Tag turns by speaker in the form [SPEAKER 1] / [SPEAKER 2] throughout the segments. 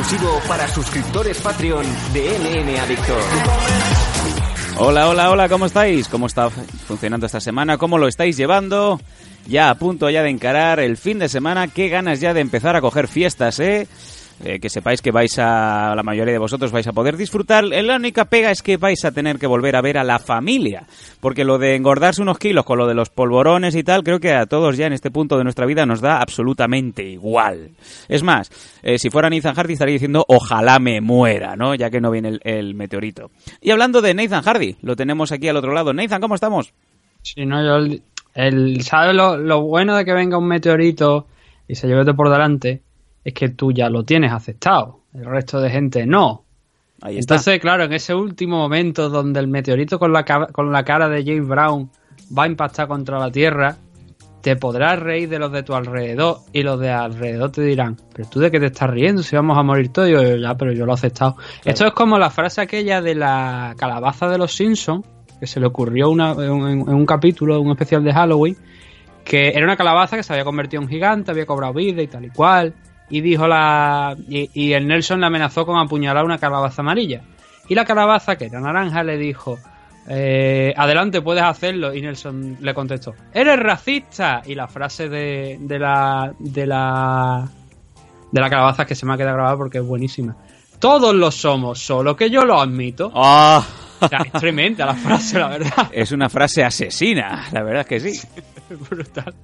[SPEAKER 1] exclusivo para suscriptores Patreon de NN Adictor.
[SPEAKER 2] Hola, hola, hola, ¿cómo estáis? ¿Cómo está funcionando esta semana? ¿Cómo lo estáis llevando? Ya a punto ya de encarar el fin de semana, qué ganas ya de empezar a coger fiestas, ¿eh? Eh, que sepáis que vais a, la mayoría de vosotros vais a poder disfrutar. La única pega es que vais a tener que volver a ver a la familia, porque lo de engordarse unos kilos con lo de los polvorones y tal, creo que a todos ya en este punto de nuestra vida nos da absolutamente igual. Es más, eh, si fuera Nathan Hardy estaría diciendo ojalá me muera, ¿no? Ya que no viene el, meteorito. Y hablando de Nathan Hardy, lo tenemos aquí al otro lado. Nathan, ¿cómo estamos?
[SPEAKER 3] Sí, no, yo, el, ¿sabes lo, lo bueno de que venga un meteorito y se lleve por delante? Es que tú ya lo tienes aceptado, el resto de gente no. Entonces, claro, en ese último momento donde el meteorito con la, con la cara de James Brown va a impactar contra la Tierra, te podrás reír de los de tu alrededor y los de alrededor te dirán, pero tú de qué te estás riendo si vamos a morir todos. Y yo, ya, pero yo lo he aceptado. Esto es como la frase aquella de la calabaza de los Simpsons, que se le ocurrió una, en, en, un capítulo, un especial de Halloween, que era una calabaza que se había convertido en gigante, había cobrado vida y tal y cual y dijo la y, el Nelson le amenazó con apuñalar una calabaza amarilla. Y la calabaza que era naranja le dijo eh, adelante puedes hacerlo y Nelson le contestó eres racista y la frase de, de la de la de la calabaza que se me ha quedado grabada porque es buenísima. Todos lo somos solo que yo lo admito
[SPEAKER 2] ah.
[SPEAKER 3] es tremenda la frase la verdad.
[SPEAKER 2] Es una frase asesina la verdad es que sí.
[SPEAKER 3] Brutal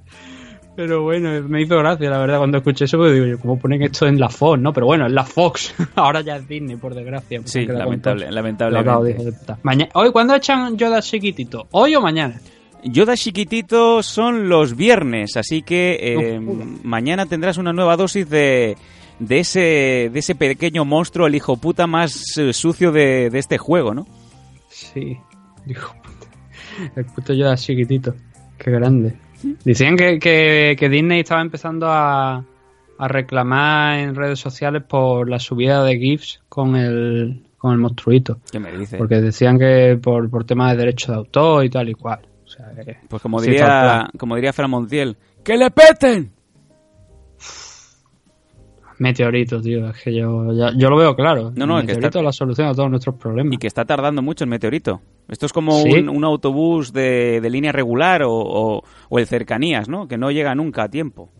[SPEAKER 3] pero bueno, me hizo gracia, la verdad, cuando escuché eso, porque digo yo, ¿cómo ponen esto en la Fox, no? Pero bueno, es la Fox. Ahora ya es Disney, por desgracia.
[SPEAKER 2] Sí, lamentable, lamentablemente.
[SPEAKER 3] Mañana, ¿Hoy cuándo echan Yoda chiquitito? ¿Hoy o mañana?
[SPEAKER 2] Yoda chiquitito son los viernes, así que eh, mañana tendrás una nueva dosis de, de, ese, de ese pequeño monstruo, el hijo puta más eh, sucio de, de este juego, ¿no?
[SPEAKER 3] Sí, hijo puta. El puto Yoda chiquitito. Qué grande. Decían que, que, Disney estaba empezando a, a, reclamar en redes sociales por la subida de GIFs con el, con el monstruito.
[SPEAKER 2] ¿Qué me dice?
[SPEAKER 3] Porque decían que por, por temas de derecho de autor y tal y cual.
[SPEAKER 2] pues como diría, como diría Fran Montiel, ¡que le peten!
[SPEAKER 3] Meteorito, tío, es que yo, yo lo veo claro.
[SPEAKER 2] No, no,
[SPEAKER 3] el meteorito
[SPEAKER 2] está...
[SPEAKER 3] es la solución a todos nuestros problemas.
[SPEAKER 2] Y que está tardando mucho el meteorito. Esto es como un, autobús de, línea regular o, el cercanías, ¿no? Que no llega nunca a tiempo.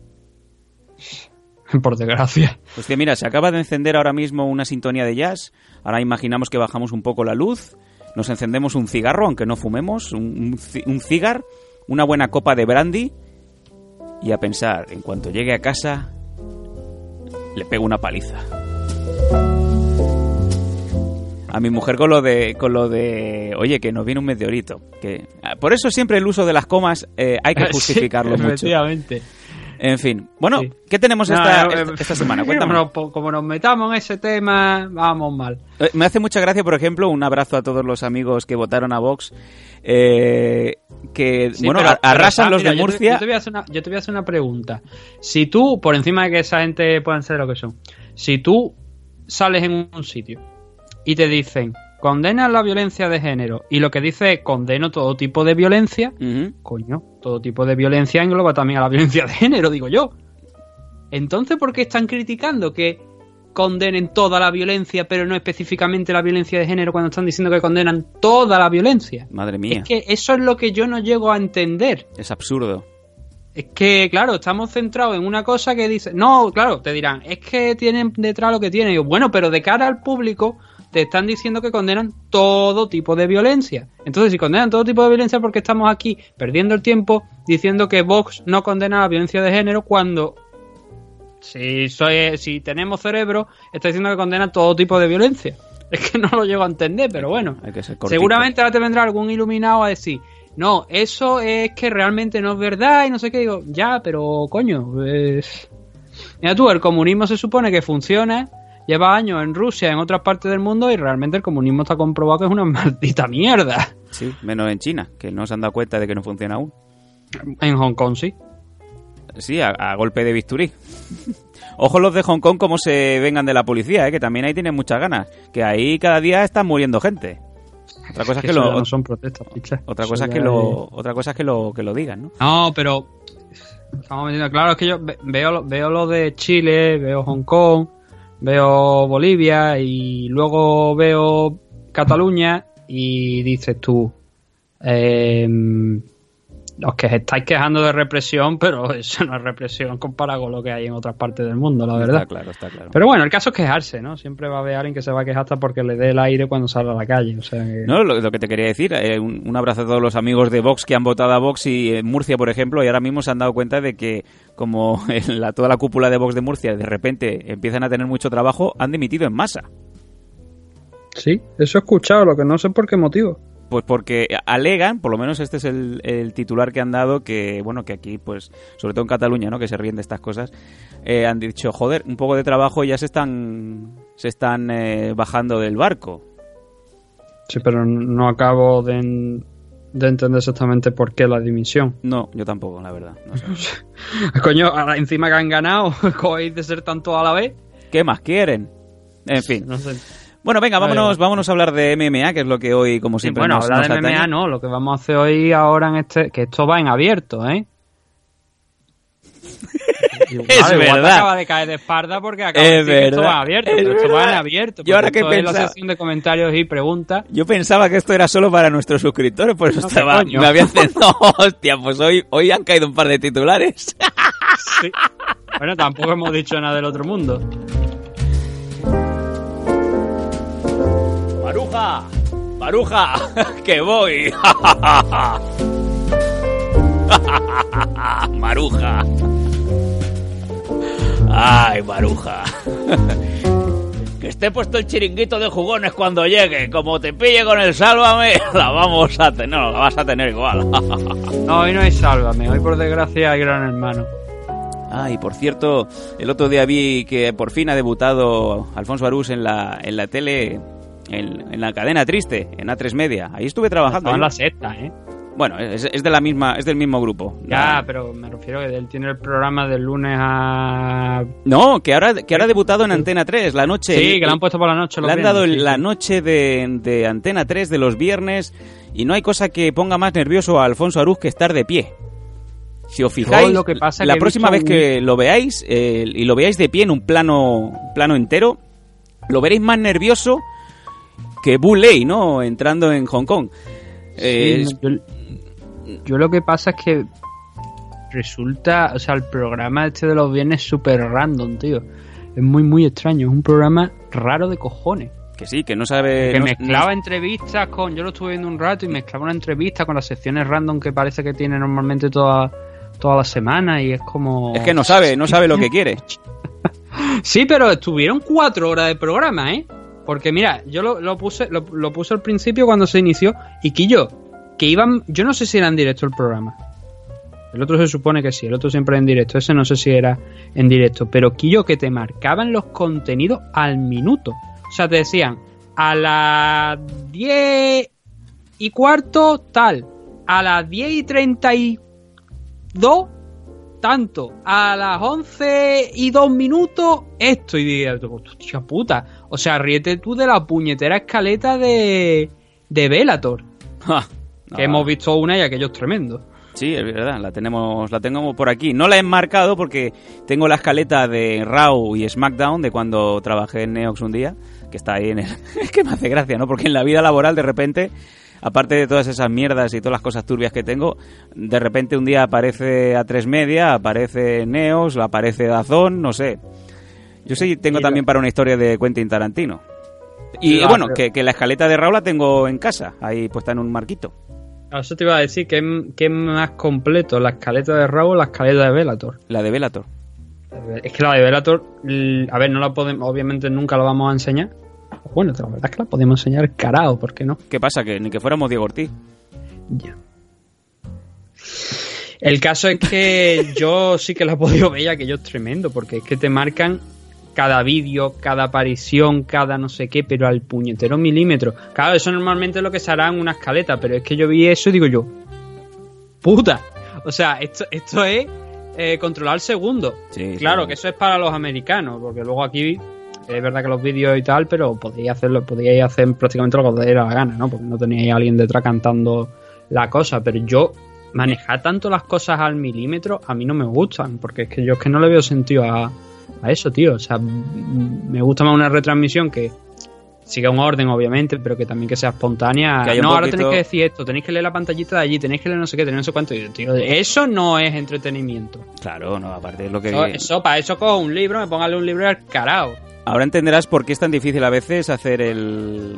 [SPEAKER 3] Por desgracia.
[SPEAKER 2] Pues mira, se acaba de encender ahora mismo una sintonía de jazz. Ahora imaginamos que bajamos un poco la luz, nos encendemos un cigarro, aunque no fumemos, un, un cigar, una buena copa de brandy y a pensar, en cuanto llegue a casa, le pego una paliza. A mi mujer con lo de, con lo de, oye, que nos viene un meteorito. Que, ah, por eso siempre el uso de las comas eh, hay que justificarlo mucho.
[SPEAKER 3] Efectivamente.
[SPEAKER 2] En fin. Bueno, ¿qué tenemos esta, eh, esta, semana? Cuéntame.
[SPEAKER 3] Como nos metamos en ese tema, vamos mal.
[SPEAKER 2] Eh, me hace mucha gracia, por ejemplo, un abrazo a todos los amigos que votaron a Vox. que, bueno, arrasan los de Murcia.
[SPEAKER 3] Yo te, voy a hacer una, yo te voy a hacer una pregunta. Si tú, por encima de que esa gente puedan ser lo que son, si tú sales en un sitio y te dicen condena la violencia de género y lo que dice es condeno todo tipo de violencia, coño, todo tipo de violencia engloba también a la violencia de género, digo yo. Entonces, ¿por qué están criticando que condenen toda la violencia, pero no específicamente la violencia de género cuando están diciendo que condenan toda la violencia?
[SPEAKER 2] Madre mía.
[SPEAKER 3] Es que eso es lo que yo no llego a entender.
[SPEAKER 2] Es absurdo.
[SPEAKER 3] Es que, claro, estamos centrados en una cosa que dice. No, claro, te dirán, es que tienen detrás lo que tienen. bueno, pero de cara al público, te están diciendo que condenan todo tipo de violencia. Entonces, si condenan todo tipo de violencia, porque estamos aquí perdiendo el tiempo diciendo que Vox no condena la violencia de género cuando si soy, si tenemos cerebro, está diciendo que condena todo tipo de violencia. Es que no lo llego a entender, pero bueno. Seguramente ahora te vendrá algún iluminado a decir, no, eso es que realmente no es verdad y no sé qué. Digo, ya, pero coño, Mira tú, el comunismo se supone que funciona lleva años en Rusia, en otras partes del mundo, y realmente el comunismo está comprobado que es una maldita mierda.
[SPEAKER 2] Sí, menos en China, que no se han dado cuenta de que no funciona aún.
[SPEAKER 3] En Hong Kong sí.
[SPEAKER 2] Sí, a, golpe de bisturí. Ojo los de Hong Kong como se vengan de la policía, ¿eh? que también ahí tienen muchas ganas. Que ahí cada día están muriendo gente. Otra cosa es que, lo
[SPEAKER 3] no son protestas,
[SPEAKER 2] Otra cosa es que lo otra cosa es que lo que lo digan, ¿no?
[SPEAKER 3] No, pero estamos metiendo claro es que yo veo veo lo de Chile, veo Hong Kong, veo Bolivia y luego veo Cataluña y dices tú, eh, os que estáis quejando de represión, pero eso no es represión comparado con lo que hay en otras partes del mundo, la verdad.
[SPEAKER 2] Está claro, está claro.
[SPEAKER 3] Pero bueno, el caso es quejarse, ¿no? Siempre va a haber alguien que se va a quejar hasta porque le dé el aire cuando sale a la calle. O sea
[SPEAKER 2] No, lo, que te quería decir, eh, un, abrazo a todos los amigos de Vox que han votado a Vox y en Murcia, por ejemplo, y ahora mismo se han dado cuenta de que como en la, toda la cúpula de Vox de Murcia de repente empiezan a tener mucho trabajo, han dimitido en masa.
[SPEAKER 3] Sí, eso he escuchado, lo que no sé por qué motivo.
[SPEAKER 2] Pues porque alegan, por lo menos este es el, titular que han dado, que bueno, que aquí, pues, sobre todo en Cataluña, ¿no? Que se ríen de estas cosas, eh, han dicho, joder, un poco de trabajo ya se están, se están eh, bajando del barco.
[SPEAKER 3] Sí, pero no acabo de, entender exactamente por qué la dimisión.
[SPEAKER 2] No, yo tampoco, la verdad.
[SPEAKER 3] Coño, encima que han ganado, ¿cómo de ser tanto a la vez?
[SPEAKER 2] ¿Qué más quieren? En fin. No sé. Bueno, venga, vámonos, vámonos a hablar de MMA, que es lo que hoy, como siempre,
[SPEAKER 3] bueno, hablar de MMA no, lo que vamos a hacer hoy ahora en este, que esto va en abierto, ¿eh?
[SPEAKER 2] es verdad.
[SPEAKER 3] acaba de caer de espalda porque acaba de decir que esto va abierto, pero esto va en abierto.
[SPEAKER 2] Yo ahora que
[SPEAKER 3] pensaba... la sección de comentarios y preguntas.
[SPEAKER 2] Yo pensaba que esto era solo para nuestros suscriptores, por eso estaba, me había encendido. hostia, pues hoy, hoy han caído un par de titulares.
[SPEAKER 3] sí. Bueno, tampoco hemos dicho nada del otro mundo.
[SPEAKER 2] Maruja, Maruja, que voy. Maruja. Ay, Maruja. Que esté puesto el chiringuito de jugones cuando llegue. Como te pille con el sálvame, la vamos a tener, no, la vas a tener igual.
[SPEAKER 3] No, hoy no hay sálvame, hoy por desgracia hay gran hermano.
[SPEAKER 2] Ah, y por cierto, el otro día vi que por fin ha debutado Alfonso Arús en la, en la tele en, la cadena triste, en A3 Media. Ahí estuve trabajando.
[SPEAKER 3] en la secta, ¿eh?
[SPEAKER 2] Bueno, es, de la misma, es del mismo grupo.
[SPEAKER 3] Ya, pero me refiero que él tiene el programa del lunes a.
[SPEAKER 2] No, que ahora, que ahora ha debutado en Antena 3, la noche.
[SPEAKER 3] Sí, que lo han puesto por la noche.
[SPEAKER 2] Le han dado la noche de, Antena 3 de los viernes y no hay cosa que ponga más nervioso a Alfonso Arús que estar de pie. Si os fijáis,
[SPEAKER 3] lo que pasa
[SPEAKER 2] la próxima vez que lo veáis eh, y lo veáis de pie en un plano, plano entero, lo veréis más nervioso que Bulley, ¿no? Entrando en Hong Kong.
[SPEAKER 3] yo, lo que pasa es que resulta, o sea, el programa este de los viernes es súper random, tío. Es muy, muy extraño. Es un programa raro de cojones.
[SPEAKER 2] Que sí, que no sabe...
[SPEAKER 3] Que mezclaba entrevistas con... Yo lo estuve viendo un rato y mezclaba una entrevista con las secciones random que parece que tiene normalmente toda, toda la semana y es como...
[SPEAKER 2] Es que no sabe, no sabe lo que quiere.
[SPEAKER 3] sí, pero estuvieron cuatro horas de programa, ¿eh? Porque mira, yo lo, puse lo, puse al principio cuando se inició y Quillo, que iban, yo no sé si era en directo el programa. El otro se supone que sí, el otro siempre en directo, ese no sé si era en directo, pero Quillo que te marcaban los contenidos al minuto. O sea, te decían, a las 10 y cuarto tal, a las 10 y 32 tanto, a las 11 y 2 minutos esto. Y dije, hostia puta, o sea, ríete tú de la puñetera escaleta de, de Velator. que hemos visto una y aquello es tremendo.
[SPEAKER 2] Sí, es verdad, la tenemos, la tengo por aquí. No la he enmarcado porque tengo la escaleta de Raw y SmackDown de cuando trabajé en Neox un día, que está ahí en el... es que me hace gracia, ¿no? Porque en la vida laboral de repente, aparte de todas esas mierdas y todas las cosas turbias que tengo, de repente un día aparece a tres media, aparece Neox, aparece Dazón, no sé. Yo sí tengo también para una historia de Quentin Tarantino. Y bueno, que, la escaleta de Raúl la tengo en casa, ahí puesta en un marquito.
[SPEAKER 3] Eso te iba a decir, ¿qué, es más completo? ¿La escaleta de Raúl o la escaleta de Velator?
[SPEAKER 2] La de Velator.
[SPEAKER 3] Es que la de Velator, a ver, no la podemos, obviamente nunca la vamos a enseñar. Bueno, la verdad es que la podemos enseñar carao, ¿por qué no?
[SPEAKER 2] ¿Qué pasa? Que ni que fuéramos Diego Ortiz.
[SPEAKER 3] Ya. El caso es que yo sí que la he podido ver ya que yo es tremendo, porque es que te marcan cada vídeo, cada aparición, cada no sé qué, pero al puñetero milímetro. Claro, eso normalmente es lo que se hará en una escaleta, pero es que yo vi eso y digo yo, puta. O sea, esto, esto es eh, controlar segundo. claro, que eso es para los americanos, porque luego aquí es verdad que los vídeos y tal, pero podíais hacerlo, podíais hacer prácticamente lo que os diera la gana, ¿no? Porque no teníais a alguien detrás cantando la cosa, pero yo manejar tanto las cosas al milímetro a mí no me gustan, porque es que yo es que no le veo sentido a, a eso, tío. O sea, me gusta más una retransmisión que siga un orden, obviamente, pero que también que sea espontánea. no, ahora tenéis que decir esto, tenéis que leer la pantallita de allí, tenéis que leer no sé qué, tenéis no sé cuánto. Tío, eso no es entretenimiento.
[SPEAKER 2] Claro, no, aparte es lo que.
[SPEAKER 3] Eso, para eso con un libro, me póngale un libro al carao.
[SPEAKER 2] Ahora entenderás por qué es tan difícil a veces hacer el.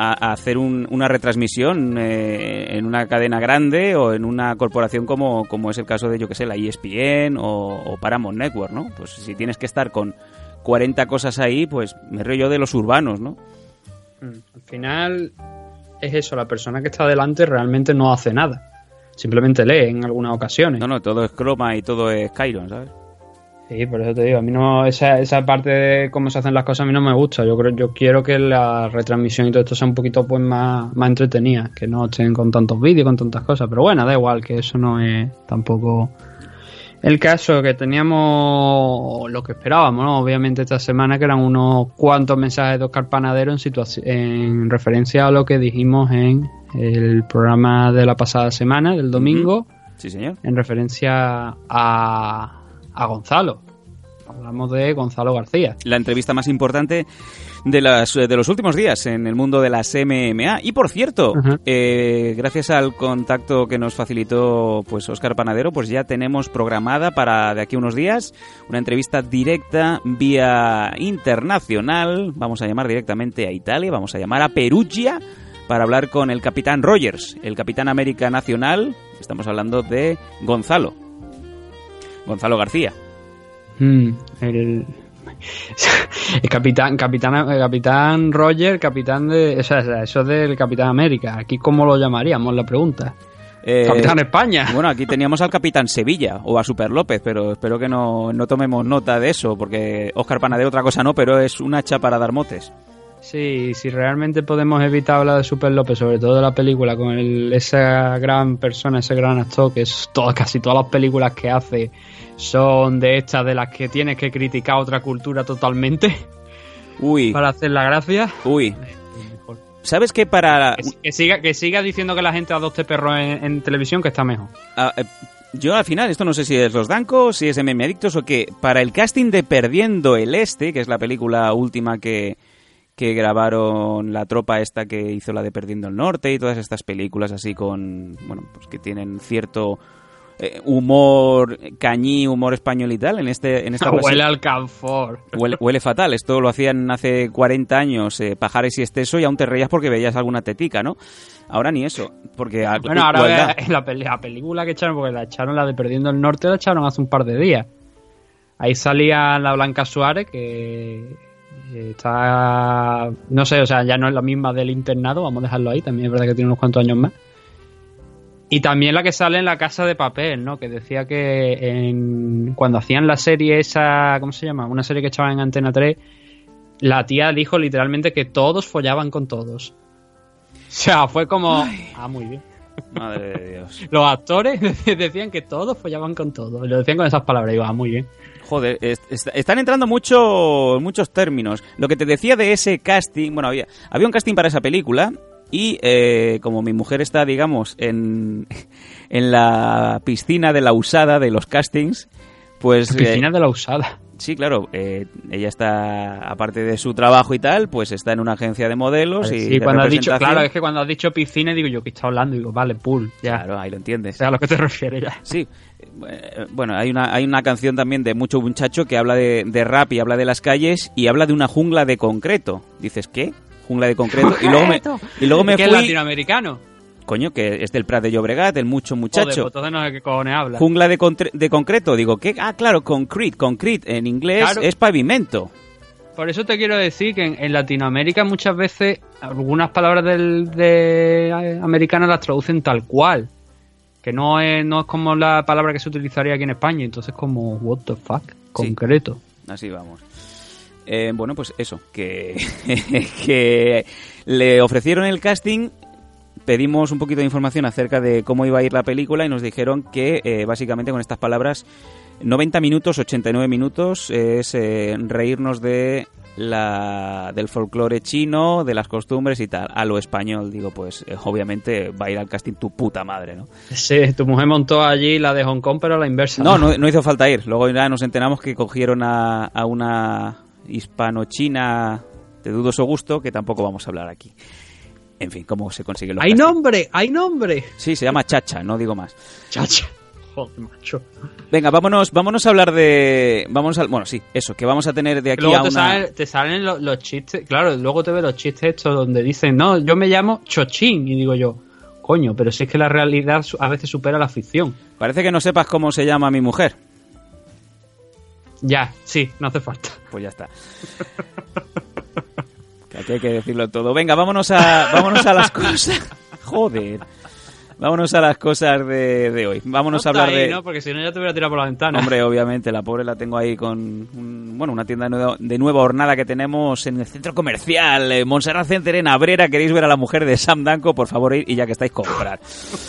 [SPEAKER 2] A, hacer una retransmisión eh, en una cadena grande o en una corporación como, como es el caso de, yo que sé, la ESPN o, o Paramount Network, ¿no? Pues si tienes que estar con 40 cosas ahí, pues me río yo de los urbanos, ¿no?
[SPEAKER 3] Mm, al final es eso, la persona que está delante realmente no hace nada. Simplemente lee en algunas ocasiones.
[SPEAKER 2] No, no, todo es croma y todo es Chiron, ¿sabes?
[SPEAKER 3] Sí, por eso te digo, a mí no, esa, esa parte de cómo se hacen las cosas a mí no me gusta. Yo creo, yo quiero que la retransmisión y todo esto sea un poquito pues más, más entretenida, que no estén con tantos vídeos, con tantas cosas. Pero bueno, da igual, que eso no es tampoco el caso que teníamos lo que esperábamos, ¿no? Obviamente esta semana que eran unos cuantos mensajes de Oscar Panadero en, en referencia a lo que dijimos en el programa de la pasada semana, del domingo.
[SPEAKER 2] Sí, señor.
[SPEAKER 3] En referencia a, a Gonzalo. Hablamos de Gonzalo García.
[SPEAKER 2] La entrevista más importante de, las, de los últimos días en el mundo de las MMA. Y por cierto, eh, gracias al contacto que nos facilitó pues Oscar Panadero, pues ya tenemos programada para de aquí unos días una entrevista directa vía internacional. Vamos a llamar directamente a Italia, vamos a llamar a Perugia para hablar con el capitán Rogers, el capitán América Nacional. Estamos hablando de Gonzalo. Gonzalo García.
[SPEAKER 3] Mm, el, el capitán, capitán, capitán Roger, capitán de. O sea, eso del Capitán América. Aquí, ¿cómo lo llamaríamos? La pregunta. Eh, capitán España.
[SPEAKER 2] Bueno, aquí teníamos al Capitán Sevilla o a Super López, pero espero que no, no tomemos nota de eso, porque Oscar Panadero otra cosa no, pero es una hacha para dar motes.
[SPEAKER 3] Sí, si realmente podemos evitar hablar de Super López, sobre todo de la película, con esa gran persona, ese gran actor, que es todo, casi todas las películas que hace son de estas de las que tienes que criticar otra cultura totalmente.
[SPEAKER 2] Uy.
[SPEAKER 3] Para hacer la gracia.
[SPEAKER 2] Uy. ¿Sabes qué para...?
[SPEAKER 3] Que, siga, que siga diciendo que la gente adopte perros en, televisión, que está mejor.
[SPEAKER 2] Ah, eh, yo al final, esto no sé si es Los Dancos, si es MM Adictos o qué, para el casting de Perdiendo el Este, que es la película última que, que grabaron la tropa esta que hizo la de Perdiendo el Norte y todas estas películas así con, bueno, pues que tienen cierto eh, humor cañí, humor español y tal. En, este, en esta
[SPEAKER 3] huele al canfor.
[SPEAKER 2] Huele, fatal. Esto lo hacían hace 40 años, eh, Pajares y Esteso, y aún te reías porque veías alguna tetica, ¿no? Ahora ni eso, porque...
[SPEAKER 3] Bueno, ahora en la, película que echaron, porque la echaron la de Perdiendo el Norte, la echaron hace un par de días. Ahí salía la Blanca Suárez, que está... No sé, o sea, ya no es la misma del internado, vamos a dejarlo ahí, también es verdad que tiene unos cuantos años más. Y también la que sale en La Casa de Papel, ¿no? Que decía que en, cuando hacían la serie esa, ¿cómo se llama? Una serie que echaba en Antena 3, la tía dijo literalmente que todos follaban con todos. O sea, fue como... Ah, muy bien.
[SPEAKER 2] Madre de Dios.
[SPEAKER 3] Los actores decían que todos follaban con todos. Lo decían con esas palabras. Y digo, ah, muy bien.
[SPEAKER 2] Joder, están entrando mucho, muchos términos. Lo que te decía de ese casting, bueno, había, había un casting para esa película y eh, como mi mujer está, digamos, en, en la piscina de la usada de los castings, pues...
[SPEAKER 3] piscina eh, de la usada.
[SPEAKER 2] Sí, claro. Eh, ella está, aparte de su trabajo y tal, pues está en una agencia de modelos y
[SPEAKER 3] sí, cuando has dicho, claro, es que cuando has dicho piscina, digo yo, que está hablando? Digo, vale, pool, ya.
[SPEAKER 2] Claro, ahí lo entiendes.
[SPEAKER 3] O sea, a lo que te refieres ya.
[SPEAKER 2] Sí. Bueno, hay una, hay una canción también de Mucho Muchacho que habla de, de rap y habla de las calles y habla de una jungla de concreto. Dices, ¿qué? jungla de concreto. Y luego me, y luego me fui...
[SPEAKER 3] es latinoamericano?
[SPEAKER 2] Coño, que es del Prat de Llobregat, el mucho muchacho.
[SPEAKER 3] Joder, pues no sé qué cojones habla.
[SPEAKER 2] Jungla de, de concreto, digo, ¿qué? Ah, claro, concrete, concrete en inglés es pavimento.
[SPEAKER 3] Por eso te quiero decir que en, Latinoamérica muchas veces algunas palabras del, de eh, americanas las traducen tal cual. Que no es, no es como la palabra que se utilizaría aquí en España. Entonces como, what the fuck, concreto.
[SPEAKER 2] así vamos. Eh, bueno, pues eso, que, que le ofrecieron el casting pedimos un poquito de información acerca de cómo iba a ir la película y nos dijeron que eh, básicamente con estas palabras 90 minutos, 89 minutos es eh, reírnos de la del folclore chino, de las costumbres y tal, a lo español, digo, pues eh, obviamente va a ir al casting tu puta madre, ¿no?
[SPEAKER 3] Sí, tu mujer montó allí la de Hong Kong, pero a la inversa.
[SPEAKER 2] No, no, no hizo falta ir. Luego ya nos enteramos que cogieron a, a una hispano-china de dudoso gusto, que tampoco vamos a hablar aquí. En fin, cómo se consigue lo
[SPEAKER 3] ¡Hay nombre! ¡Hay nombre!
[SPEAKER 2] Sí, se llama Chacha, no digo más.
[SPEAKER 3] Chacha. Joder, macho.
[SPEAKER 2] Venga, vámonos, vámonos a hablar de. Vamos a, bueno, sí, eso, que vamos a tener de aquí
[SPEAKER 3] luego
[SPEAKER 2] a
[SPEAKER 3] te,
[SPEAKER 2] una.
[SPEAKER 3] salen, te salen los, los chistes, claro, luego te ves los chistes estos donde dicen, no, yo me llamo Chochín, y digo yo, coño, pero si es que la realidad a veces supera la ficción.
[SPEAKER 2] Parece que no sepas cómo se llama mi mujer.
[SPEAKER 3] Ya, sí, no hace falta.
[SPEAKER 2] Pues ya está. Que hay que decirlo todo. Venga, vámonos a, vámonos a las cosas. Joder. Vámonos a las cosas de, de hoy. Vámonos a
[SPEAKER 3] No
[SPEAKER 2] hablar
[SPEAKER 3] ahí,
[SPEAKER 2] de.
[SPEAKER 3] ¿no? Porque si no ya te hubiera tirado por la ventana.
[SPEAKER 2] Hombre, obviamente, la pobre la tengo ahí con un- bueno, una tienda de nueva, de nueva hornada que tenemos en el centro comercial, eh, Montserrat Center en Abrera. ¿Queréis ver a la mujer de Sam Danco? Por favor, ir y ya que estáis, comprar.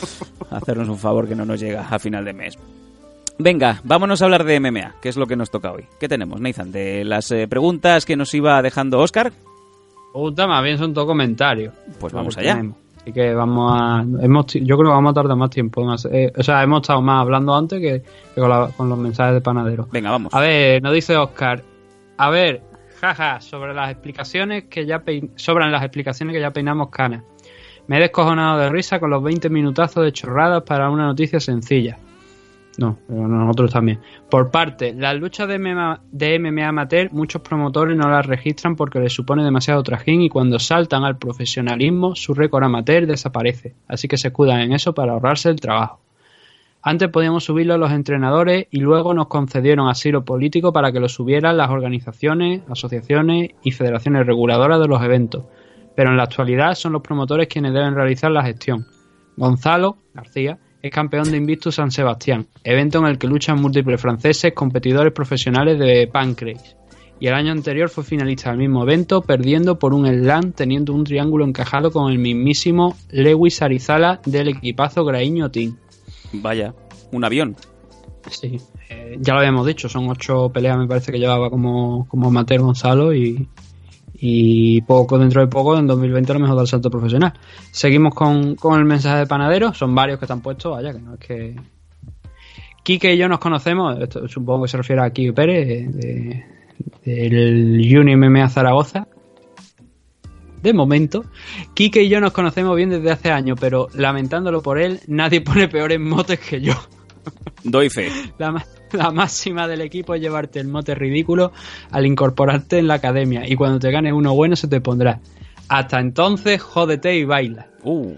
[SPEAKER 2] Hacernos un favor que no nos llega a final de mes. Venga, vámonos a hablar de MMA, que es lo que nos toca hoy. ¿Qué tenemos, Nathan? De las eh, preguntas que nos iba dejando Oscar.
[SPEAKER 3] Puta, más bien son todo comentarios.
[SPEAKER 2] Pues vamos allá.
[SPEAKER 3] tenemos. Así que vamos a. Hemos, yo creo que vamos a tardar más tiempo. más- eh, o sea, hemos estado más hablando antes que, que con, la- con los mensajes de panadero.
[SPEAKER 2] Venga, vamos.
[SPEAKER 3] A ver, nos dice Oscar. A ver, jaja, sobre las explicaciones que ya pein- sobran las explicaciones que ya peinamos canas. Me he descojonado de risa con los 20 minutazos de chorradas para una noticia sencilla. No, pero nosotros también. Por parte, las luchas de MMA, de amateur, muchos promotores no las registran porque les supone demasiado trajín y cuando saltan al profesionalismo, su récord amateur desaparece. Así que se escudan en eso para ahorrarse el trabajo. Antes podíamos subirlo a los entrenadores y luego nos concedieron asilo político para que lo subieran las organizaciones, asociaciones y federaciones reguladoras de los eventos. Pero en la actualidad son los promotores quienes deben realizar la gestión. Gonzalo García es campeón de Invictus San Sebastián, evento en el que luchan múltiples franceses competidores profesionales de Pancrase. Y el año anterior fue finalista del mismo evento, perdiendo por un slam teniendo un triángulo encajado con el mismísimo Lewis Arizala del equipazo Graíño Team.
[SPEAKER 2] Vaya, un avión.
[SPEAKER 3] Sí, eh, ya lo habíamos dicho, son ocho peleas me parece que llevaba como, como amateur Gonzalo y, y poco dentro de poco, en 2020 a lo mejor da el salto profesional. Seguimos con, con el mensaje de panadero, son varios que están puestos, vaya, que no es que... Quique y yo nos conocemos, esto supongo que se refiere a Quique Pérez, de- del Uni MMA Zaragoza. De momento, Quique y yo nos conocemos bien desde hace años, pero lamentándolo por él, nadie pone peores motes que yo.
[SPEAKER 2] Doy fe.
[SPEAKER 3] La, ma- la máxima del equipo es llevarte el mote ridículo al incorporarte en la academia y cuando te ganes uno bueno se te pondrá. Hasta entonces, jódete y baila.
[SPEAKER 2] Uh,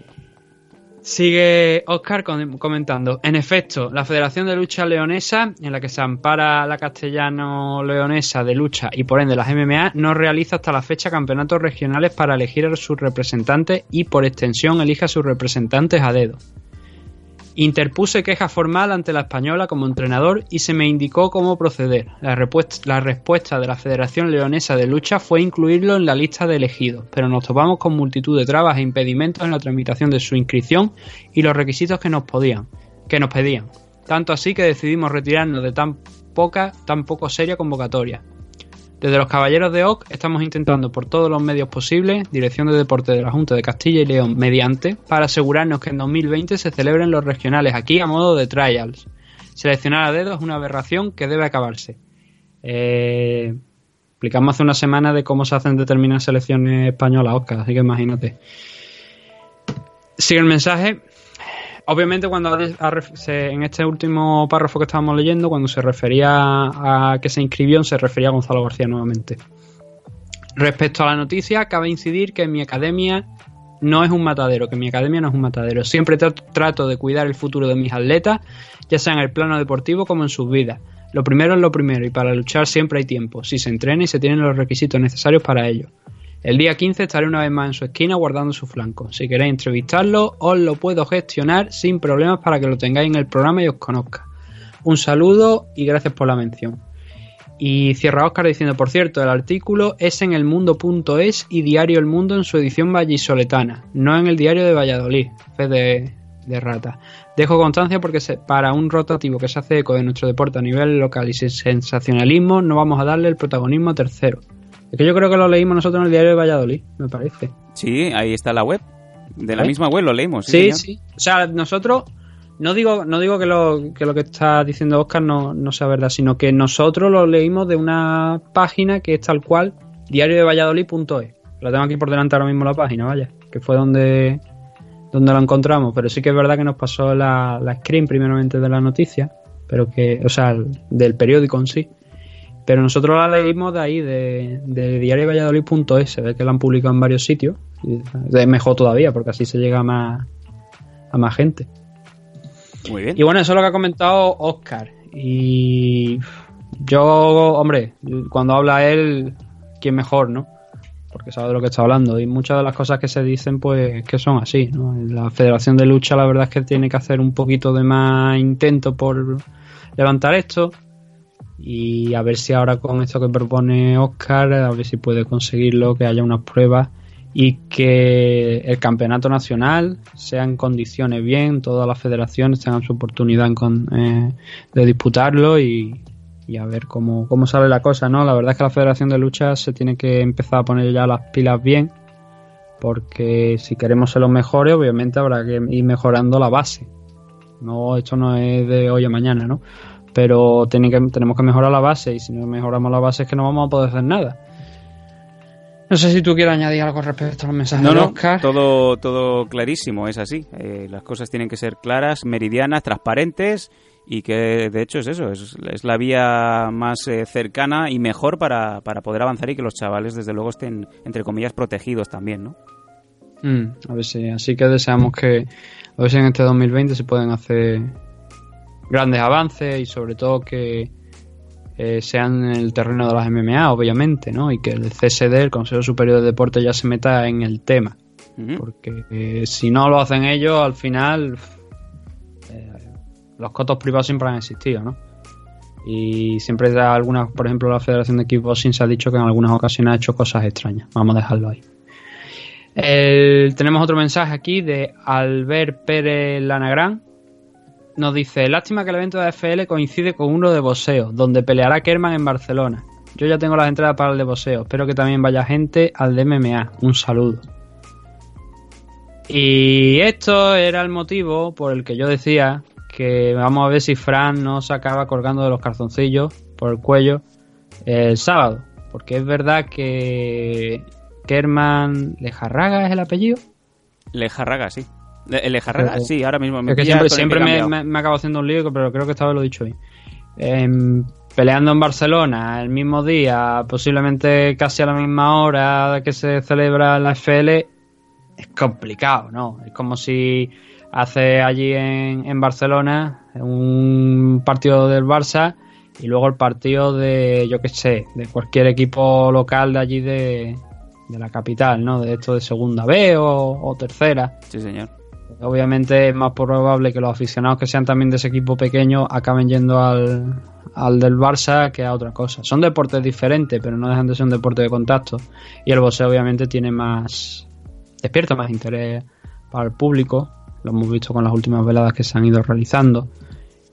[SPEAKER 3] Sigue Oscar comentando. En efecto, la Federación de Lucha Leonesa, en la que se ampara la castellano-leonesa de lucha y por ende las MMA, no realiza hasta la fecha campeonatos regionales para elegir a sus representantes y por extensión elige a sus representantes a dedo. Interpuse queja formal ante la española como entrenador y se me indicó cómo proceder. La, respuesta de la Federación Leonesa de Lucha fue incluirlo en la lista de elegidos, pero nos topamos con multitud de trabas e impedimentos en la tramitación de su inscripción y los requisitos que nos podían, que nos pedían. Tanto así que decidimos retirarnos de tan poca, tan poco seria convocatoria. Desde los Caballeros de Oc estamos intentando por todos los medios posibles, Dirección de Deporte de la Junta de Castilla y León mediante, para asegurarnos que en 2020 se celebren los regionales aquí a modo de trials. Seleccionar a dedo es una aberración que debe acabarse. Eh, explicamos hace una semana de cómo se hacen determinadas selecciones españolas, Oscar, así que imagínate. Sigue el mensaje. Obviamente, cuando en este último párrafo que estábamos leyendo, cuando se refería a que se inscribió, se refería a Gonzalo García nuevamente. Respecto a la noticia, cabe incidir que mi academia no es un matadero, que mi academia no es un matadero. Siempre tra- trato de cuidar el futuro de mis atletas, ya sea en el plano deportivo como en sus vidas. Lo primero es lo primero y para luchar siempre hay tiempo, si se entrena y se tienen los requisitos necesarios para ello. El día 15 estaré una vez más en su esquina guardando su flanco. Si queréis entrevistarlo, os lo puedo gestionar sin problemas para que lo tengáis en el programa y os conozca. Un saludo y gracias por la mención. Y cierra Oscar diciendo, por cierto, el artículo es en elmundo.es y Diario El Mundo en su edición vallisoletana, no en el diario de Valladolid, fe de, rata. Dejo constancia porque para un rotativo que se hace eco de nuestro deporte a nivel local y sin sensacionalismo, no vamos a darle el protagonismo a tercero. Es que yo creo que lo leímos nosotros en el diario de Valladolid, me parece.
[SPEAKER 2] Sí, ahí está la web. De la ¿Eh? misma web lo leímos.
[SPEAKER 3] Sí, sí, O sea, nosotros, no digo, no digo que lo que, lo que está diciendo Oscar no, no sea verdad, sino que nosotros lo leímos de una página que es tal cual, diario de Valladolid.es. La tengo aquí por delante ahora mismo la página, vaya, que fue donde, donde lo encontramos. Pero sí que es verdad que nos pasó la, la screen primeramente de la noticia, pero que, o sea, del periódico en sí pero nosotros la leímos de ahí, de, de diariovalladolid.es. Se ve que la han publicado en varios sitios. Es mejor todavía, porque así se llega a más, a más gente.
[SPEAKER 2] Muy bien.
[SPEAKER 3] Y bueno, eso es lo que ha comentado Oscar. Y yo, hombre, cuando habla él, ¿quién mejor, no? Porque sabe de lo que está hablando. Y muchas de las cosas que se dicen, pues, que son así, ¿no? La Federación de Lucha, la verdad es que tiene que hacer un poquito de más intento por levantar esto y a ver si ahora con esto que propone Oscar, a ver si puede conseguirlo, que haya unas pruebas y que el campeonato nacional sea en condiciones bien, todas las federaciones tengan su oportunidad eh, de disputarlo y, a ver cómo, cómo sale la cosa, ¿no? La verdad es que la Federación de Lucha se tiene que empezar a poner ya las pilas bien, porque si queremos ser los mejores, obviamente habrá que ir mejorando la base. No, esto no es de hoy a mañana, ¿no? Pero que, tenemos que mejorar la base y si no mejoramos la base es que no vamos a poder hacer nada. No sé si tú quieres añadir algo respecto a los mensajes
[SPEAKER 2] no,
[SPEAKER 3] de
[SPEAKER 2] Oscar. todo, todo clarísimo, es así. Eh, las cosas tienen que ser claras, meridianas, transparentes y que de hecho es eso, es, la vía más eh, cercana y mejor para, para, poder avanzar y que los chavales desde luego estén, entre comillas, protegidos también, ¿no?
[SPEAKER 3] Mm, a ver si, así que deseamos que a ver si en este 2020 se pueden hacer grandes avances y sobre todo que eh, sean en el terreno de las MMA, obviamente, ¿no? Y que el CSD, el Consejo Superior de Deporte, ya se meta en el tema. Porque eh, si no lo hacen ellos, al final eh, los cotos privados siempre han existido, ¿no? Y siempre da algunas, por ejemplo, la Federación de Kickboxing se ha dicho que en algunas ocasiones ha hecho cosas extrañas. Vamos a dejarlo ahí. tenemos otro mensaje aquí de Albert Pérez Lanagrán, nos dice, lástima que el evento de FL coincide con uno de boxeo, donde peleará Kerman en Barcelona. Yo ya tengo las entradas para el de boxeo, espero que también vaya gente al de MMA. Un saludo. Y esto era el motivo por el que yo decía que vamos a ver si Fran no se acaba colgando de los calzoncillos por el cuello el sábado. Porque es verdad que Kerman Lejarraga es el apellido.
[SPEAKER 2] Lejarraga, sí. El Ejarraga, sí, ahora mismo
[SPEAKER 3] me siempre, siempre me, acabo haciendo un lío, pero creo que esta vez lo he dicho hoy. Em, peleando en Barcelona el mismo día, posiblemente casi a la misma hora que se celebra la FL, es complicado, ¿no? Es como si hace allí en, en Barcelona un partido del Barça y luego el partido de, yo qué sé, de cualquier equipo local de allí de, de la capital, ¿no? De esto de segunda B o, o tercera.
[SPEAKER 2] Sí, señor.
[SPEAKER 3] Obviamente es más probable que los aficionados que sean también de ese equipo pequeño acaben yendo al, al del Barça que a otra cosa. Son deportes diferentes, pero no dejan de ser un deporte de contacto. Y el boxeo obviamente tiene más... despierta más interés para el público. Lo hemos visto con las últimas veladas que se han ido realizando.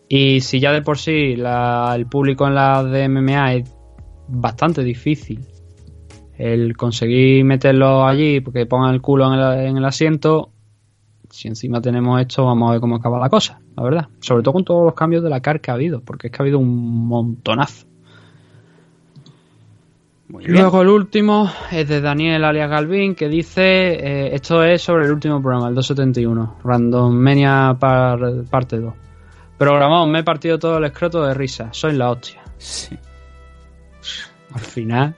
[SPEAKER 3] Y si ya de por sí el público en la de MMA es bastante difícil el conseguir meterlo allí porque pongan el culo en el asiento, si encima tenemos esto, vamos a ver cómo acaba la cosa, la verdad. Sobre todo con todos los cambios de la CAR que ha habido, porque es que ha habido un montonazo. y luego el último es de Daniel alias Galvin que dice, eh, esto es sobre el último programa, el 271, Randomania parte 2. Programón, me he partido todo el escroto de risa, soy la hostia. Sí. Al final...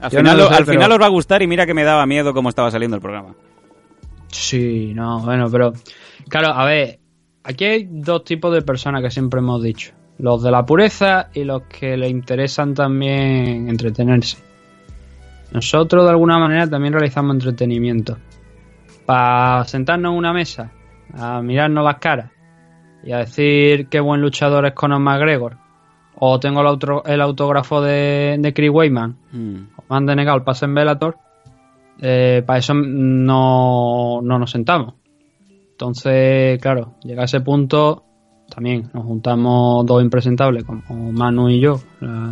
[SPEAKER 2] Al final, al final os va a gustar y mira que me daba miedo cómo estaba saliendo el programa.
[SPEAKER 3] Sí, no, bueno, pero claro, a ver, aquí hay dos tipos de personas que siempre hemos dicho. Los de la pureza y los que le interesan también entretenerse. Nosotros de alguna manera también realizamos entretenimiento. Para sentarnos en una mesa, a mirarnos las caras y a decir qué buen luchador es Conor McGregor. O tengo el, autógrafo de, de Chris Weyman. Mm. O me han denegado el pase en Bellator eh, para eso no, nos sentamos. Entonces, claro, llega a ese punto, también nos juntamos dos impresentables, como Manu y yo,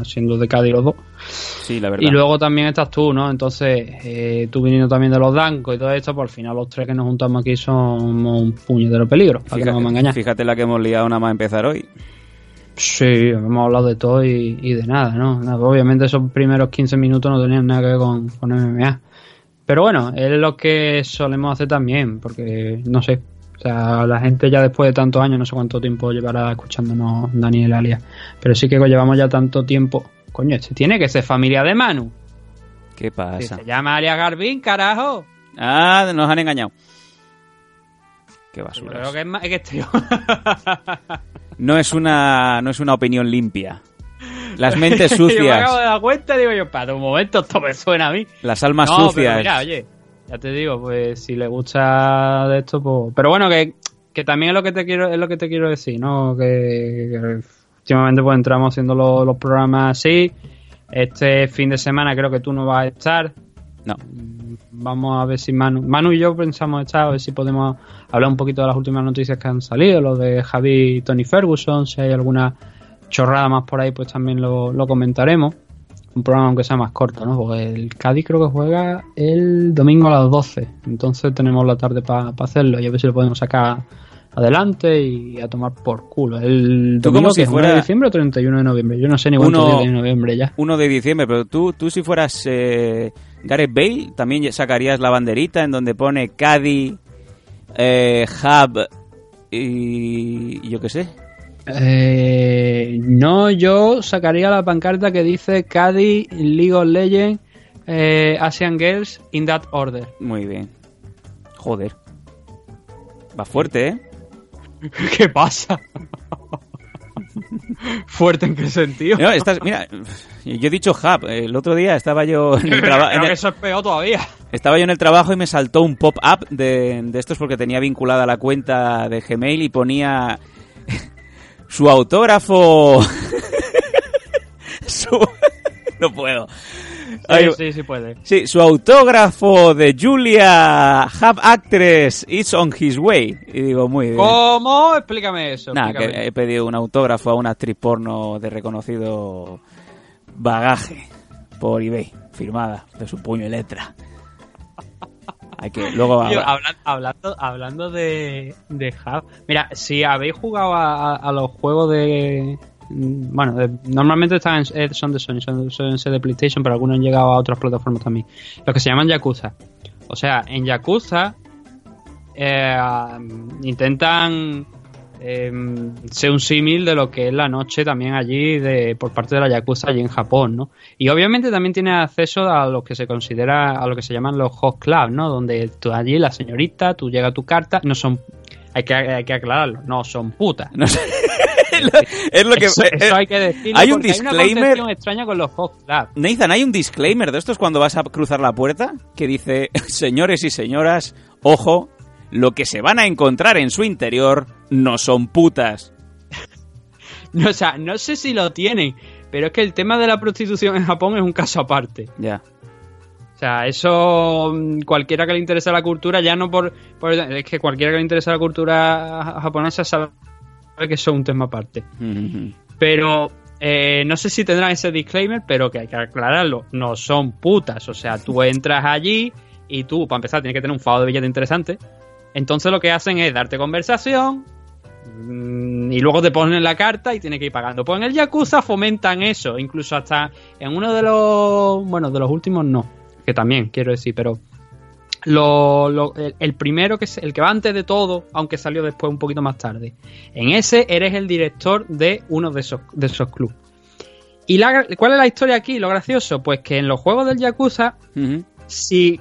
[SPEAKER 3] siendo de Cádiz los dos.
[SPEAKER 2] Sí, la verdad.
[SPEAKER 3] Y luego también estás tú, ¿no? Entonces, eh, tú viniendo también de los Dancos y todo esto, por pues al final los tres que nos juntamos aquí somos un puñetero peligro, para
[SPEAKER 2] fíjate,
[SPEAKER 3] que no me engañes.
[SPEAKER 2] Fíjate la que hemos liado nada más empezar hoy.
[SPEAKER 3] Sí, hemos hablado de todo y, de nada, ¿no? Obviamente esos primeros 15 minutos no tenían nada que ver con, con MMA. Pero bueno, es lo que solemos hacer también, porque no sé, o sea, la gente ya después de tantos años, no sé cuánto tiempo llevará escuchándonos Daniel Alias, pero sí que llevamos ya tanto tiempo. Coño, este tiene que ser familia de Manu.
[SPEAKER 2] ¿Qué pasa?
[SPEAKER 3] se llama Alias Garbín, carajo.
[SPEAKER 2] Ah, nos han engañado. Qué basura.
[SPEAKER 3] Creo que es más que este
[SPEAKER 2] no es una no es una opinión limpia. Las mentes sucias. yo me
[SPEAKER 3] acabo de dar cuenta digo yo, para un momento esto me suena a mí.
[SPEAKER 2] Las almas sucias. Pero
[SPEAKER 3] mira, oye, ya te digo, pues si le gusta de esto, pues... Pero bueno, que, que también es lo que te quiero es lo que te quiero decir, ¿no? Que, últimamente pues entramos haciendo los, programas así. Este fin de semana creo que tú no vas a estar.
[SPEAKER 2] No.
[SPEAKER 3] Vamos a ver si Manu, Manu y yo pensamos estar, a ver si podemos hablar un poquito de las últimas noticias que han salido, lo de Javi y Tony Ferguson, si hay alguna chorrada más por ahí, pues también lo, lo comentaremos un programa aunque sea más corto, ¿no? Porque el Cádiz creo que juega el domingo a las 12, entonces tenemos la tarde para hacerlo y a ver si lo podemos sacar adelante y a tomar por culo. El domingo si fuera de diciembre o 31 de noviembre, yo no sé ni cuánto día de noviembre ya.
[SPEAKER 2] 1 de diciembre, pero tú, tú si fueras eh, Gareth Bale, también sacarías la banderita en donde pone Cádiz, eh, Hub y yo qué sé,
[SPEAKER 3] eh, no, yo sacaría la pancarta que dice Caddy League of Legends eh, Asian Girls in that order.
[SPEAKER 2] Muy bien. Joder. Va fuerte, ¿eh?
[SPEAKER 3] ¿Qué pasa? ¿Fuerte en qué sentido?
[SPEAKER 2] mira, yo he dicho hub. El otro día estaba yo en el
[SPEAKER 3] trabajo. eso es peor todavía.
[SPEAKER 2] Estaba yo en el trabajo y me saltó un pop-up de, de estos porque tenía vinculada la cuenta de Gmail y ponía su autógrafo. No puedo.
[SPEAKER 3] Sí, sí, sí puede.
[SPEAKER 2] Sí, su autógrafo de Julia Hub Actress is on his way. Y digo, muy bien.
[SPEAKER 3] ¿Cómo? Explícame eso.
[SPEAKER 2] Nada, que he pedido un autógrafo a una actriz porno de reconocido bagaje por eBay, firmada de su puño y letra. Hay que luego
[SPEAKER 3] hablando, hablando de, de Hub, mira, si habéis jugado a, los juegos de mm, bueno, normalmente están eh, son de Sony, son, son de PlayStation, pero algunos han llegado a otras plataformas también. Los que se llaman Yakuza. O sea, en Yakuza eh, intentan eh, un símil de lo que es la noche también allí de, por parte de la Yakuza allí en Japón, ¿no? Y obviamente también tiene acceso a lo que se considera, a lo que se llaman los hot clubs, ¿no? Donde tú allí, la señorita, tú llega tu carta, no son, hay que, hay que aclararlo, no son putas.
[SPEAKER 2] es lo que
[SPEAKER 3] eso, hay que decirlo
[SPEAKER 2] hay un disclaimer
[SPEAKER 3] hay una extraña con los hot clubs
[SPEAKER 2] Nathan hay un disclaimer de estos cuando vas a cruzar la puerta que dice señores y señoras ojo lo que se van a encontrar en su interior no son putas.
[SPEAKER 3] no, o sea, no sé si lo tienen, pero es que el tema de la prostitución en Japón es un caso aparte.
[SPEAKER 2] Ya.
[SPEAKER 3] O sea, eso mm, cualquiera que le interese la cultura, ya no por, Es que cualquiera que le interese la cultura japonesa sabe que eso es un tema aparte. Pero eh, no sé si tendrán ese disclaimer, pero que hay que aclararlo. No son putas. O sea, tú entras allí y tú, para empezar, tienes que tener un fado de billete interesante. Entonces lo que hacen es darte conversación mm, y luego te ponen la carta y tienes que ir pagando. Pues en el Yakuza fomentan eso, incluso hasta en uno de los, bueno, de los últimos no, que también quiero decir, pero lo, el, primero que es el que va antes de todo, aunque salió después un poquito más tarde. En ese eres el director de uno de esos, de esos clubes. ¿Y la, cuál es la historia aquí? Lo gracioso, pues que en los juegos del Yakuza, si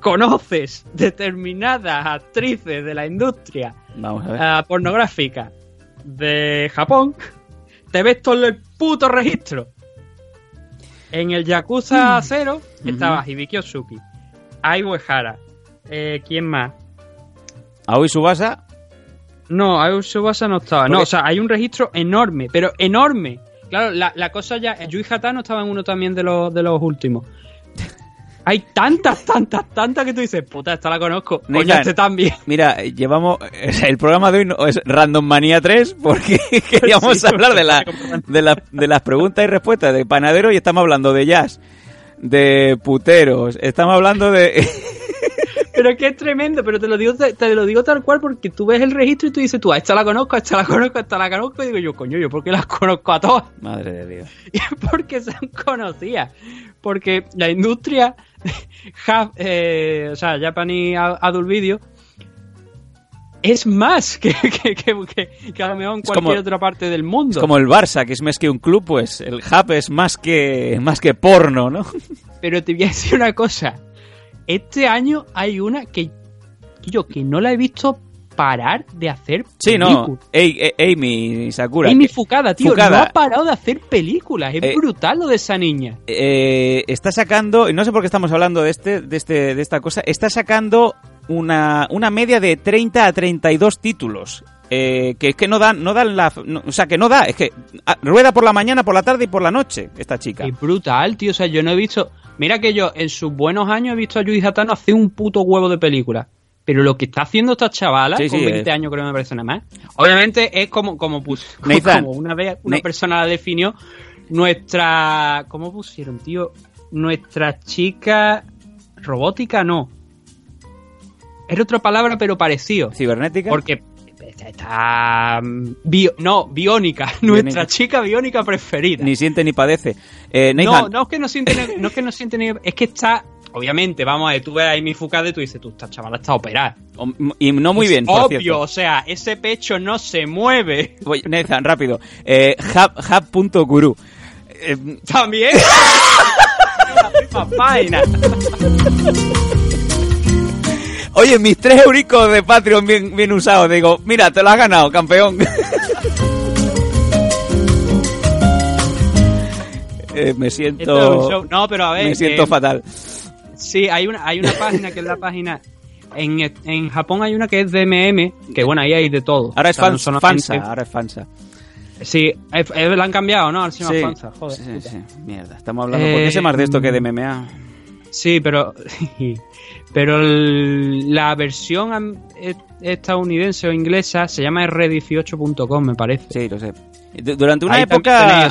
[SPEAKER 3] conoces determinadas actrices de la industria
[SPEAKER 2] eh,
[SPEAKER 3] pornográfica de Japón, te ves todo el puto registro. En el Yakuza 0 mm. estaba Hibiki Osuki, Ai Uehara, eh, ¿quién más?
[SPEAKER 2] Aoi Subasa.
[SPEAKER 3] No, Aoi Subasa no estaba. No, o sea, hay un registro enorme, pero enorme. Claro, la, cosa ya. Yui Hatano estaba en uno también de los, de los últimos. Hay tantas, tantas, tantas que tú dices, puta, esta la conozco. Coño, este también.
[SPEAKER 2] Mira, llevamos. El programa de hoy no, es Random Manía 3 porque queríamos hablar de, la, de, la, de las preguntas y respuestas de panadero y estamos hablando de jazz, de puteros, estamos hablando de.
[SPEAKER 3] Pero es que es tremendo, pero te lo digo te, lo digo tal cual porque tú ves el registro y tú dices, tú, a esta la conozco, a esta la conozco, a esta la conozco, y digo yo, coño, yo porque las conozco a todas.
[SPEAKER 2] Madre de Dios.
[SPEAKER 3] Y porque son conocidas. Porque la industria, eh, o sea, Japanese Adult Video, es más que, que, que, a lo mejor en cualquier otra parte del mundo.
[SPEAKER 2] Es como el Barça, que es más que un club, pues el Hub es más que, más que porno, ¿no?
[SPEAKER 3] Pero te voy a decir una cosa. Este año hay una que yo que no la he visto parar de hacer
[SPEAKER 2] sí, no. Amy Sakura.
[SPEAKER 3] Amy Fukada, tío. No ha parado de hacer películas. Es eh, brutal lo de esa niña.
[SPEAKER 2] Eh, está sacando, no sé por qué estamos hablando de este, de este, de esta cosa. Está sacando una, una media de 30 a 32 títulos. Eh, que es que no dan, no dan la, o sea, que no da, es que ah, rueda por la mañana, por la tarde y por la noche esta chica.
[SPEAKER 3] Es brutal, tío, o sea, yo no he visto, Mira que yo en sus buenos años he visto a Yuji Hatano hacer un puto huevo de película. Pero lo que está haciendo esta chavala, con 20 años creo que me parece nada más, obviamente es como, como, como una vez una persona la definió, nuestra... ¿Cómo pusieron, tío? Nuestra chica robótica, no. Es otra palabra, pero parecido.
[SPEAKER 2] ¿Cibernética?
[SPEAKER 3] Porque está mm, no, biónica, nuestra chica biónica preferida.
[SPEAKER 2] Ni siente ni padece. Eh,
[SPEAKER 3] no, no es que no siente, no es que no siente ni, es que está, obviamente, vamos a ver, tú ves ahí mi Fukade y tú dices, tú, esta chavala está operada.
[SPEAKER 2] Y no muy bien,
[SPEAKER 3] Obvio, o sea, ese pecho no se mueve.
[SPEAKER 2] Nathan, rápido. Eh, hub.guru.
[SPEAKER 3] Eh, También. página.
[SPEAKER 2] Oye, mis tres euricos de Patreon bien, bien usados. Digo, mira, te lo has ganado, campeón. Eh, me siento.
[SPEAKER 3] No, pero a ver.
[SPEAKER 2] Me siento fatal.
[SPEAKER 3] Sí, hay una, hay una página que es la página. En, en Japón hay una que es DMM, que bueno, ahí hay de todo.
[SPEAKER 2] Ahora es Fansa, ahora es Fansa.
[SPEAKER 3] Sí, la han cambiado, ¿no? Ahora se llama Fansa, joder.
[SPEAKER 2] Sí, sí, Mierda, estamos hablando. ¿Por qué sé más de esto que de MMA?
[SPEAKER 3] Sí, pero pero la versión estadounidense o inglesa se llama r18.com, me parece.
[SPEAKER 2] Sí, lo sé. Durante una época,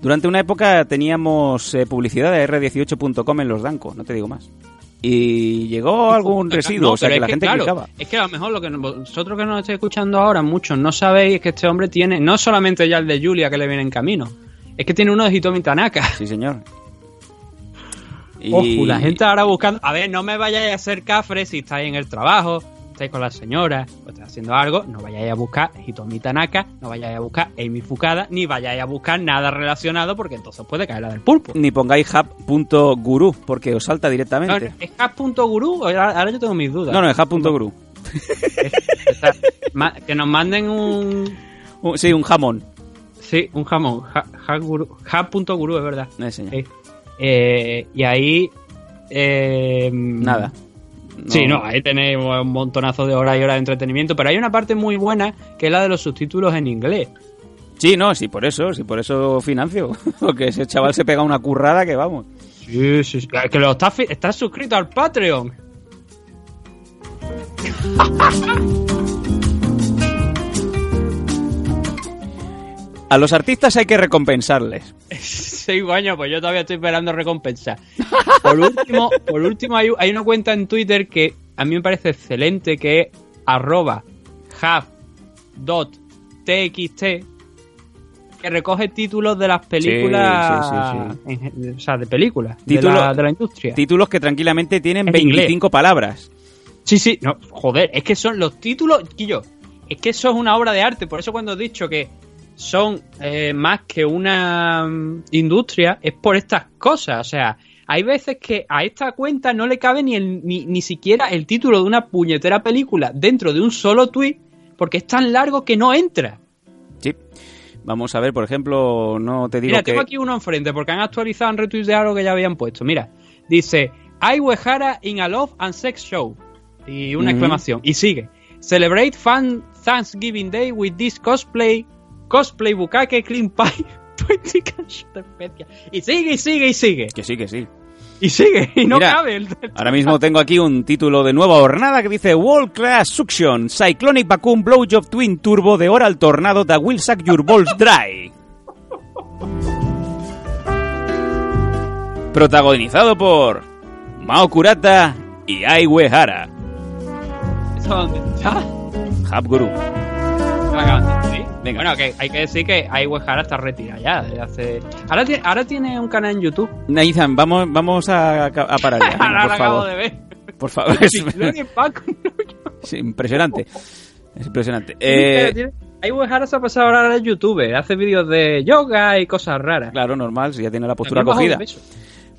[SPEAKER 2] durante una época teníamos eh, publicidad de r18.com en los Danco, no te digo más. Y llegó algún residuo, o sea que la gente
[SPEAKER 3] claro, Es que a lo mejor lo que vosotros que nos estáis escuchando ahora, muchos no sabéis es que este hombre tiene, no solamente ya el de Julia que le viene en camino, es que tiene uno de Hitomi Tanaka.
[SPEAKER 2] Sí, señor.
[SPEAKER 3] Y... la gente ahora buscando. A ver, no me vayáis a hacer cafre si estáis en el trabajo, estáis con la señora, o estáis haciendo algo. No vayáis a buscar Hitomi Tanaka, no vayáis a buscar Amy Fukada, ni vayáis a buscar nada relacionado porque entonces puede caer la del pulpo.
[SPEAKER 2] Ni pongáis hub.guru porque os salta directamente.
[SPEAKER 3] ¿Es hub.guru? Ahora yo tengo mis dudas.
[SPEAKER 2] No, no, es hub.guru.
[SPEAKER 3] que nos manden un...
[SPEAKER 2] Sí, un jamón.
[SPEAKER 3] Sí, un jamón. Hub.guru, es verdad.
[SPEAKER 2] Sí, señor.
[SPEAKER 3] Eh, y ahí.
[SPEAKER 2] Eh, Nada.
[SPEAKER 3] Sí, no, ahí tenéis un montonazo de horas y horas de entretenimiento, pero hay una parte muy buena que es la de los subtítulos en inglés.
[SPEAKER 2] Sí, no, sí, por eso, sí, por eso financio. Porque ese chaval se pega una currada que vamos.
[SPEAKER 3] Sí, sí, sí. Que lo estás, estás suscrito al Patreon.
[SPEAKER 2] A los artistas hay que recompensarles.
[SPEAKER 3] Sí, coño, pues yo todavía estoy esperando recompensa. Por último, por último hay, una cuenta en Twitter que a mí me parece excelente, que es arroba have.txt que recoge títulos de las películas, o sea, de películas, de, la, industria.
[SPEAKER 2] Títulos que tranquilamente tienen 25 palabras.
[SPEAKER 3] Sí, sí, no, joder, es que son los títulos, Quillo, es que eso es una obra de arte, por eso cuando he dicho que son eh, más que una mm, industria, es por estas cosas. O sea, hay veces que a esta cuenta no le cabe ni, ni, ni, siquiera el título de una puñetera película dentro de un solo tweet, porque es tan largo que no entra.
[SPEAKER 2] Sí. Vamos a ver, por ejemplo, no te digo
[SPEAKER 3] Mira, tengo aquí uno enfrente, porque han actualizado, han retuiteado algo que ya habían puesto. Mira, dice, I Wehara in a Love and Sex Show. Y una exclamación. Y sigue. Celebrate Fan Thanksgiving Day with this cosplay Cosplay Bukake Clean Pie 20 Y sigue, y sigue, y sigue.
[SPEAKER 2] Que sí, que sí.
[SPEAKER 3] Y sigue, y no cabe.
[SPEAKER 2] ahora mismo tengo aquí un título de nueva hornada que dice World Class Suction, Cyclonic Vacuum Blowjob Twin Turbo de Oral Tornado that will suck your balls dry. Protagonizado por Mao Kurata y Ai Uehara.
[SPEAKER 3] ¿Eso dónde?
[SPEAKER 2] Hub Guru.
[SPEAKER 3] Venga. Bueno, que hay que decir que Ai Uehara está retirada ya desde hace... Ahora tiene, ahora tiene un canal en YouTube.
[SPEAKER 2] Nathan, vamos, vamos a, a parar ya.
[SPEAKER 3] ahora
[SPEAKER 2] por
[SPEAKER 3] acabo de ver.
[SPEAKER 2] Por favor. Es, impresionante. Es impresionante. Eh...
[SPEAKER 3] Uehara se ha pasado ahora a YouTube. Hace vídeos de yoga y cosas raras.
[SPEAKER 2] Claro, normal, si ya tiene la postura cogida.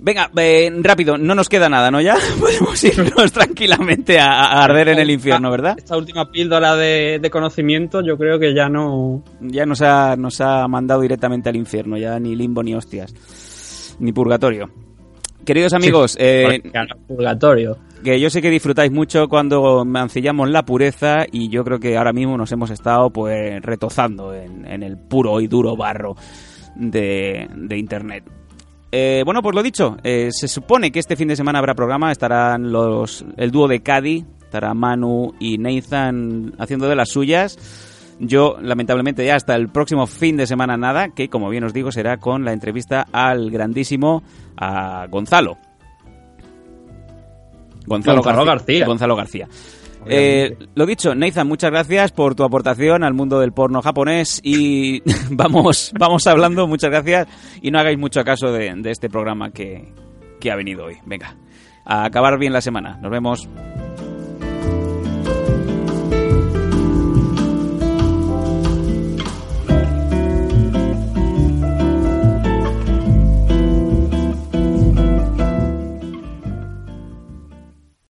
[SPEAKER 2] Venga, eh, rápido, no nos queda nada, ¿no? Ya podemos irnos tranquilamente a, arder en el infierno, ¿verdad?
[SPEAKER 3] Esta última píldora de, conocimiento yo creo que ya no...
[SPEAKER 2] Ya nos ha, nos ha mandado directamente al infierno, ya ni limbo ni hostias, ni purgatorio. Queridos amigos, eh,
[SPEAKER 3] purgatorio.
[SPEAKER 2] que yo sé que disfrutáis mucho cuando mancillamos la pureza y yo creo que ahora mismo nos hemos estado pues retozando en, en el puro y duro barro de, de Internet. Eh, bueno, pues lo dicho, eh, se supone que este fin de semana habrá programa, estarán los el dúo de Cadi, estará Manu y Nathan haciendo de las suyas. Yo, lamentablemente, ya hasta el próximo fin de semana nada, que como bien os digo, será con la entrevista al grandísimo a Gonzalo.
[SPEAKER 3] Gonzalo, García.
[SPEAKER 2] Gonzalo García. Eh, lo dicho, Nathan, muchas gracias por tu aportación al mundo del porno japonés y vamos, vamos hablando, muchas gracias y no hagáis mucho caso de, este programa que, que ha venido hoy. Venga, a acabar bien la semana. Nos vemos.